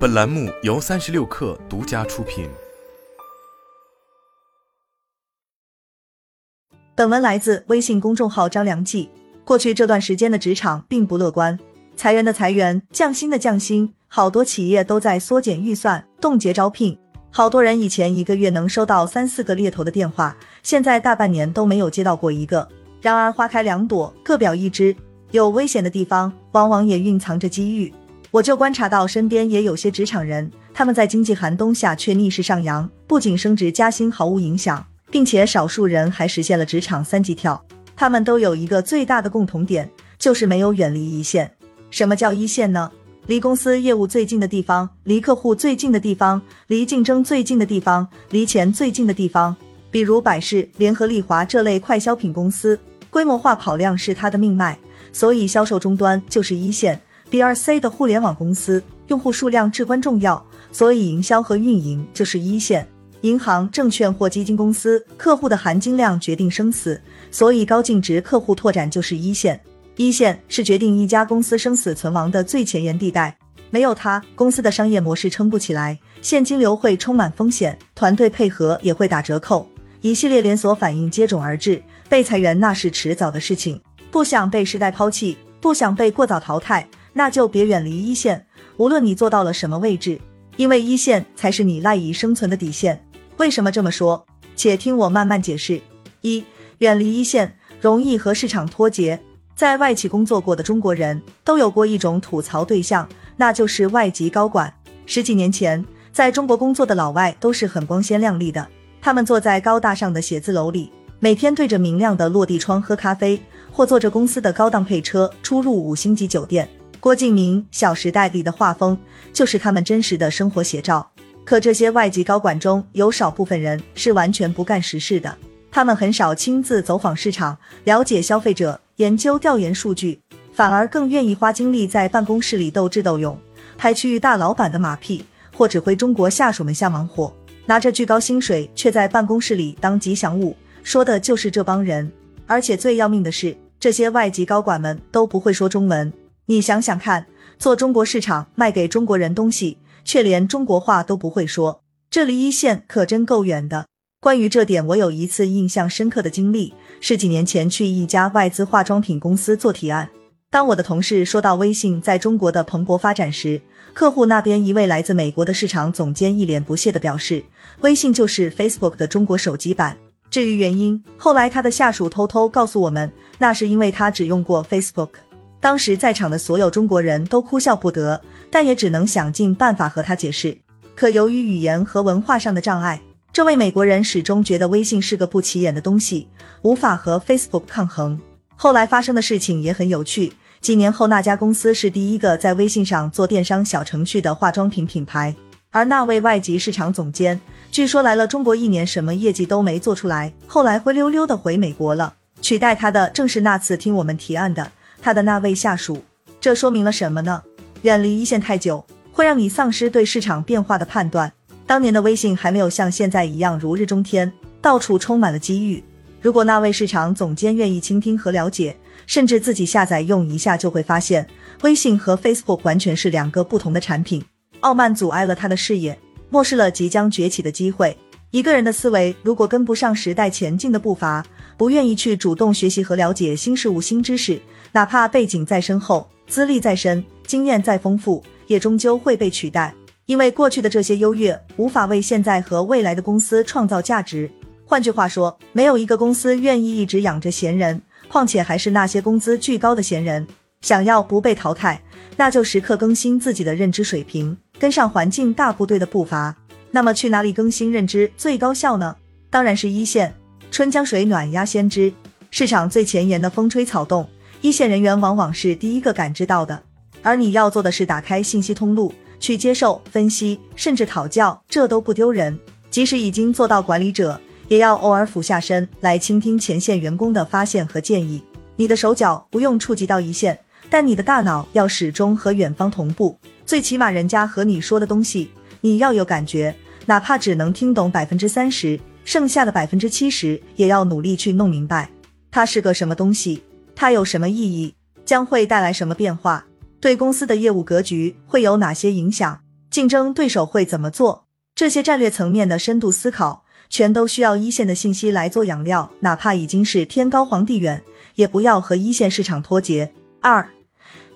本栏目由三十六氪独家出品。本文来自微信公众号张良记。过去这段时间的职场并不乐观，裁员的裁员，降薪的降薪，好多企业都在缩减预算、冻结招聘。好多人以前一个月能收到三四个猎头的电话，现在大半年都没有接到过一个。然而花开两朵，各表一枝。有危险的地方，往往也蕴藏着机遇。我就观察到身边也有些职场人，他们在经济寒冬下却逆势上扬，不仅升职加薪毫无影响，并且少数人还实现了职场三级跳。他们都有一个最大的共同点，就是没有远离一线。什么叫一线呢？离公司业务最近的地方，离客户最近的地方，离竞争最近的地方，离钱最近的地方。比如百事、联合利华这类快消品公司，规模化跑量是它的命脉。所以，销售终端就是一线。B、二 C 的互联网公司，用户数量至关重要，所以营销和运营就是一线。银行、证券或基金公司，客户的含金量决定生死，所以高净值客户拓展就是一线。一线是决定一家公司生死存亡的最前沿地带，没有它，公司的商业模式撑不起来，现金流会充满风险，团队配合也会打折扣，一系列连锁反应接踵而至，被裁员那是迟早的事情。不想被时代抛弃，不想被过早淘汰，那就别远离一线。无论你做到了什么位置，因为一线才是你赖以生存的底线。为什么这么说？且听我慢慢解释。一、远离一线，容易和市场脱节。在外企工作过的中国人都有过一种吐槽对象，那就是外籍高管。十几年前，在中国工作的老外都是很光鲜亮丽的，他们坐在高大上的写字楼里。每天对着明亮的落地窗喝咖啡，或坐着公司的高档配车出入五星级酒店。郭敬明《小时代》里的画风就是他们真实的生活写照。可这些外籍高管中有少部分人是完全不干实事的，他们很少亲自走访市场，了解消费者，研究调研数据，反而更愿意花精力在办公室里斗智斗勇，拍区域大老板的马屁，或指挥中国下属们下忙活，拿着巨高薪水却在办公室里当吉祥物。说的就是这帮人，而且最要命的是，这些外籍高管们都不会说中文。你想想看，做中国市场卖给中国人东西，却连中国话都不会说，这离一线可真够远的。关于这点，我有一次印象深刻的经历，是几年前去一家外资化妆品公司做提案。当我的同事说到微信在中国的蓬勃发展时，客户那边一位来自美国的市场总监一脸不屑的表示：“微信就是 Facebook 的中国手机版。”至于原因，后来他的下属偷偷告诉我们，那是因为他只用过 Facebook。当时在场的所有中国人都哭笑不得，但也只能想尽办法和他解释。可由于语言和文化上的障碍，这位美国人始终觉得微信是个不起眼的东西，无法和 Facebook 抗衡。后来发生的事情也很有趣，几年后那家公司是第一个在微信上做电商小程序的化妆品品牌。而那位外籍市场总监，据说来了中国一年，什么业绩都没做出来，后来灰溜溜的回美国了。取代他的正是那次听我们提案的他的那位下属。这说明了什么呢？远离一线太久，会让你丧失对市场变化的判断。当年的微信还没有像现在一样如日中天，到处充满了机遇。如果那位市场总监愿意倾听和了解，甚至自己下载用一下，就会发现微信和 Facebook 完全是两个不同的产品。傲慢阻碍了他的视野，漠视了即将崛起的机会。一个人的思维如果跟不上时代前进的步伐，不愿意去主动学习和了解新事物、新知识，哪怕背景再深厚、资历再深、经验再丰富，也终究会被取代。因为过去的这些优越无法为现在和未来的公司创造价值。换句话说，没有一个公司愿意一直养着闲人，况且还是那些工资巨高的闲人。想要不被淘汰，那就时刻更新自己的认知水平。跟上环境大部队的步伐，那么去哪里更新认知最高效呢？当然是一线。春江水暖鸭先知，市场最前沿的风吹草动，一线人员往往是第一个感知到的。而你要做的是打开信息通路，去接受、分析，甚至讨教，这都不丢人。即使已经做到管理者，也要偶尔俯下身来倾听前线员工的发现和建议。你的手脚不用触及到一线，但你的大脑要始终和远方同步。最起码，人家和你说的东西，你要有感觉，哪怕只能听懂百分之三十，剩下的百分之七十也要努力去弄明白。它是个什么东西？它有什么意义？将会带来什么变化？对公司的业务格局会有哪些影响？竞争对手会怎么做？这些战略层面的深度思考，全都需要一线的信息来做养料。哪怕已经是天高皇帝远，也不要和一线市场脱节。二，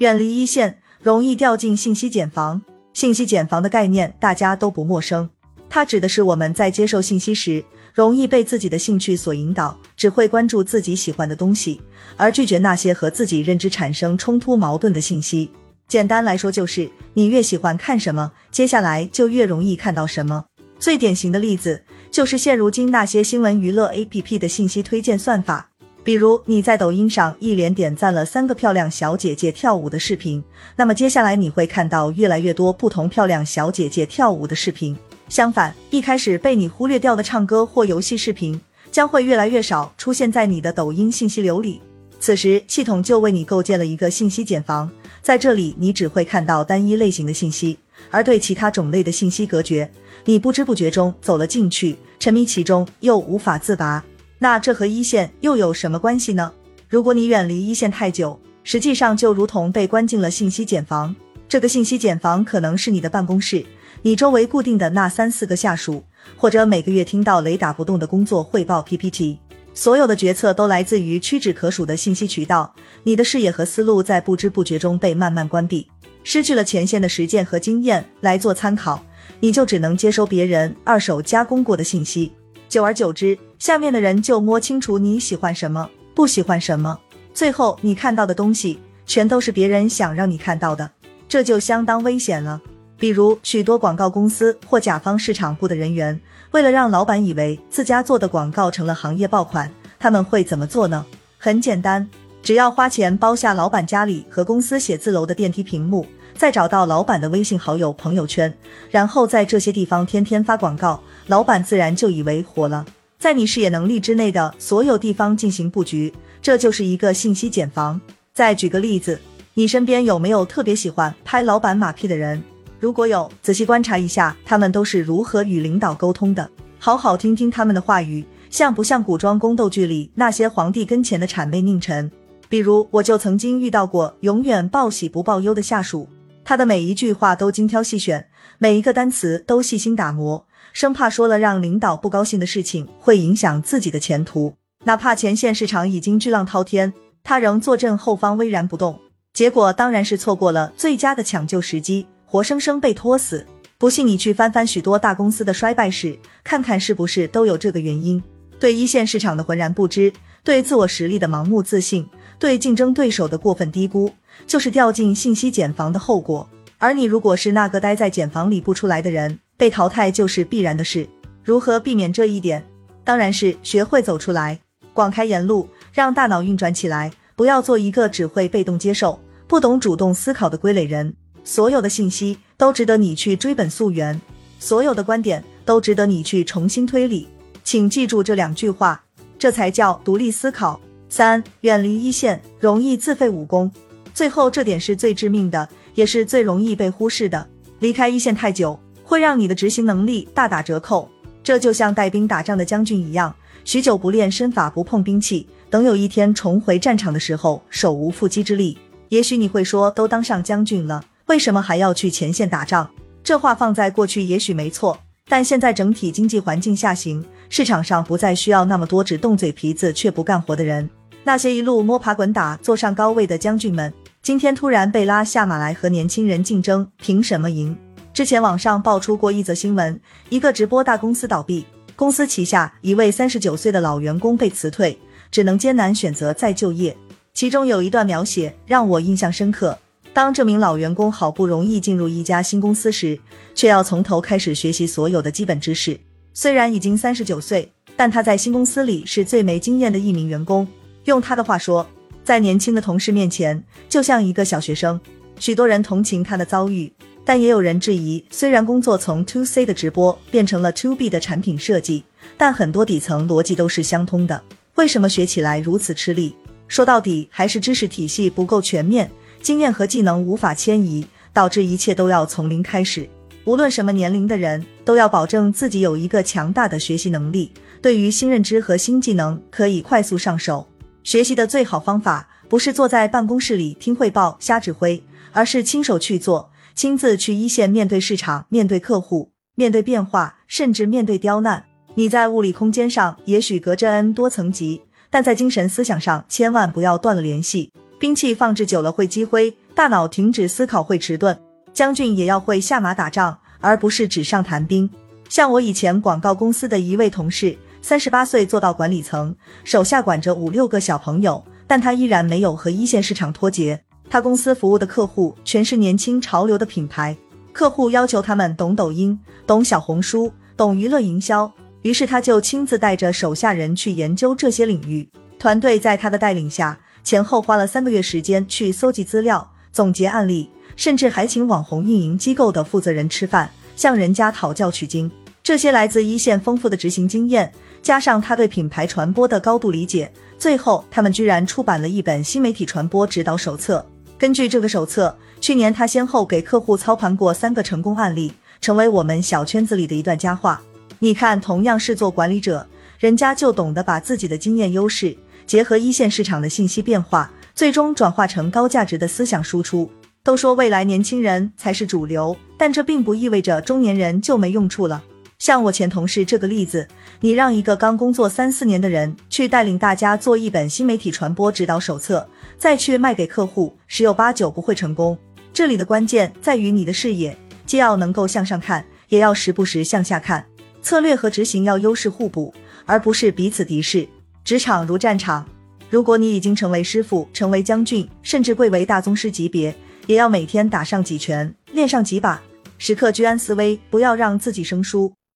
远离一线，容易掉进信息茧房。信息茧房的概念大家都不陌生，它指的是我们在接受信息时，容易被自己的兴趣所引导，只会关注自己喜欢的东西，而拒绝那些和自己认知产生冲突矛盾的信息。简单来说，就是你越喜欢看什么，接下来就越容易看到什么。最典型的例子就是现如今那些新闻娱乐 APP 的信息推荐算法。比如你在抖音上一连点赞了三个漂亮小姐姐跳舞的视频，那么接下来你会看到越来越多不同漂亮小姐姐跳舞的视频。相反，一开始被你忽略掉的唱歌或游戏视频，将会越来越少出现在你的抖音信息流里。此时，系统就为你构建了一个信息茧房。在这里，你只会看到单一类型的信息，而对其他种类的信息隔绝。你不知不觉中走了进去，沉迷其中又无法自拔。那这和一线又有什么关系呢？如果你远离一线太久，实际上就如同被关进了信息茧房。这个信息茧房可能是你的办公室，你周围固定的那三四个下属，或者每个月听到雷打不动的工作汇报 PPT。所有的决策都来自于屈指可数的信息渠道，你的视野和思路在不知不觉中被慢慢关闭，失去了前线的实践和经验来做参考，你就只能接收别人二手加工过的信息。久而久之，下面的人就摸清楚你喜欢什么，不喜欢什么，最后你看到的东西全都是别人想让你看到的，这就相当危险了。比如许多广告公司或甲方市场部的人员。为了让老板以为自家做的广告成了行业爆款，他们会怎么做呢？很简单，只要花钱包下老板家里和公司写字楼的电梯屏幕，再找到老板的微信好友朋友圈，然后在这些地方天天发广告，老板自然就以为火了。在你视野能力之内的所有地方进行布局，这就是一个信息茧房。再举个例子，你身边有没有特别喜欢拍老板马屁的人？如果有，仔细观察一下，他们都是如何与领导沟通的，好好听听他们的话语，像不像古装宫斗剧里那些皇帝跟前的谄媚佞臣？比如，我就曾经遇到过永远报喜不报忧的下属，他的每一句话都精挑细选，每一个单词都细心打磨，生怕说了让领导不高兴的事情会影响自己的前途。哪怕前线市场已经巨浪滔天，他仍坐镇后方巍然不动，结果当然是错过了最佳的抢救时机。活生生被拖死，不信你去翻翻许多大公司的衰败史，看看是不是都有这个原因。对一线市场的浑然不知，对自我实力的盲目自信，对竞争对手的过分低估，就是掉进信息茧房的后果。而你如果是那个待在茧房里不出来的人，被淘汰就是必然的事。如何避免这一点？当然是学会走出来，广开言路，让大脑运转起来，不要做一个只会被动接受、不懂主动思考的傀儡人。所有的信息都值得你去追本溯源，所有的观点都值得你去重新推理。请记住这两句话，这才叫独立思考。三，远离一线，容易自废武功。最后这点是最致命的，也是最容易被忽视的。离开一线太久，会让你的执行能力大打折扣。这就像带兵打仗的将军一样，许久不练身法，不碰兵器，等有一天重回战场的时候，手无缚鸡之力。也许你会说，都当上将军了。为什么还要去前线打仗？这话放在过去也许没错，但现在整体经济环境下行，市场上不再需要那么多只动嘴皮子却不干活的人。那些一路摸爬滚打坐上高位的将军们，今天突然被拉下马来和年轻人竞争，凭什么赢？之前网上爆出过一则新闻，一个直播大公司倒闭，公司旗下一位三十九岁的老员工被辞退，只能艰难选择再就业。其中有一段描写让我印象深刻。当这名老员工好不容易进入一家新公司时，却要从头开始学习所有的基本知识。虽然已经三十九岁，但他在新公司里是最没经验的一名员工。用他的话说，在年轻的同事面前，就像一个小学生。许多人同情他的遭遇，但也有人质疑：虽然工作从 To C 的直播变成了 To B 的产品设计，但很多底层逻辑都是相通的。为什么学起来如此吃力？说到底，还是知识体系不够全面。经验和技能无法迁移，导致一切都要从零开始。无论什么年龄的人，都要保证自己有一个强大的学习能力，对于新认知和新技能可以快速上手。学习的最好方法，不是坐在办公室里听汇报瞎指挥，而是亲手去做。亲自去一线面对市场、面对客户、面对变化，甚至面对刁难。你在物理空间上也许隔着 n 多层级，但在精神思想上千万不要断了联系。兵器放置久了会积灰，大脑停止思考会迟钝。将军也要会下马打仗，而不是纸上谈兵。像我以前广告公司的一位同事，三十八岁做到管理层，手下管着五六个小朋友，但他依然没有和一线市场脱节。他公司服务的客户全是年轻潮流的品牌，客户要求他们懂抖音、懂小红书、懂娱乐营销。于是他就亲自带着手下人去研究这些领域，团队在他的带领下，前后花了三个月时间去搜集资料、总结案例，甚至还请网红运营机构的负责人吃饭，向人家讨教取经。这些来自一线丰富的执行经验，加上他对品牌传播的高度理解，最后他们居然出版了一本新媒体传播指导手册。根据这个手册，去年他先后给客户操盘过三个成功案例，成为我们小圈子里的一段佳话。你看，同样是做管理者，人家就懂得把自己的经验优势结合一线市场的信息变化，最终转化成高价值的思想输出。都说未来年轻人才是主流，但这并不意味着中年人就没用处了。像我前同事这个例子，你让一个刚工作三四年的人去带领大家做一本新媒体传播指导手册，再去卖给客户，十有八九不会成功。这里的关键在于你的视野，既要能够向上看，也要时不时向下看。策略和执行要优势互补，而不是彼此敌视。职场如战场，如果你已经成为师傅、成为将军，甚至贵为大宗师级别，也要每天打上几拳，练上几把，时刻居安思危，不要让自己生疏。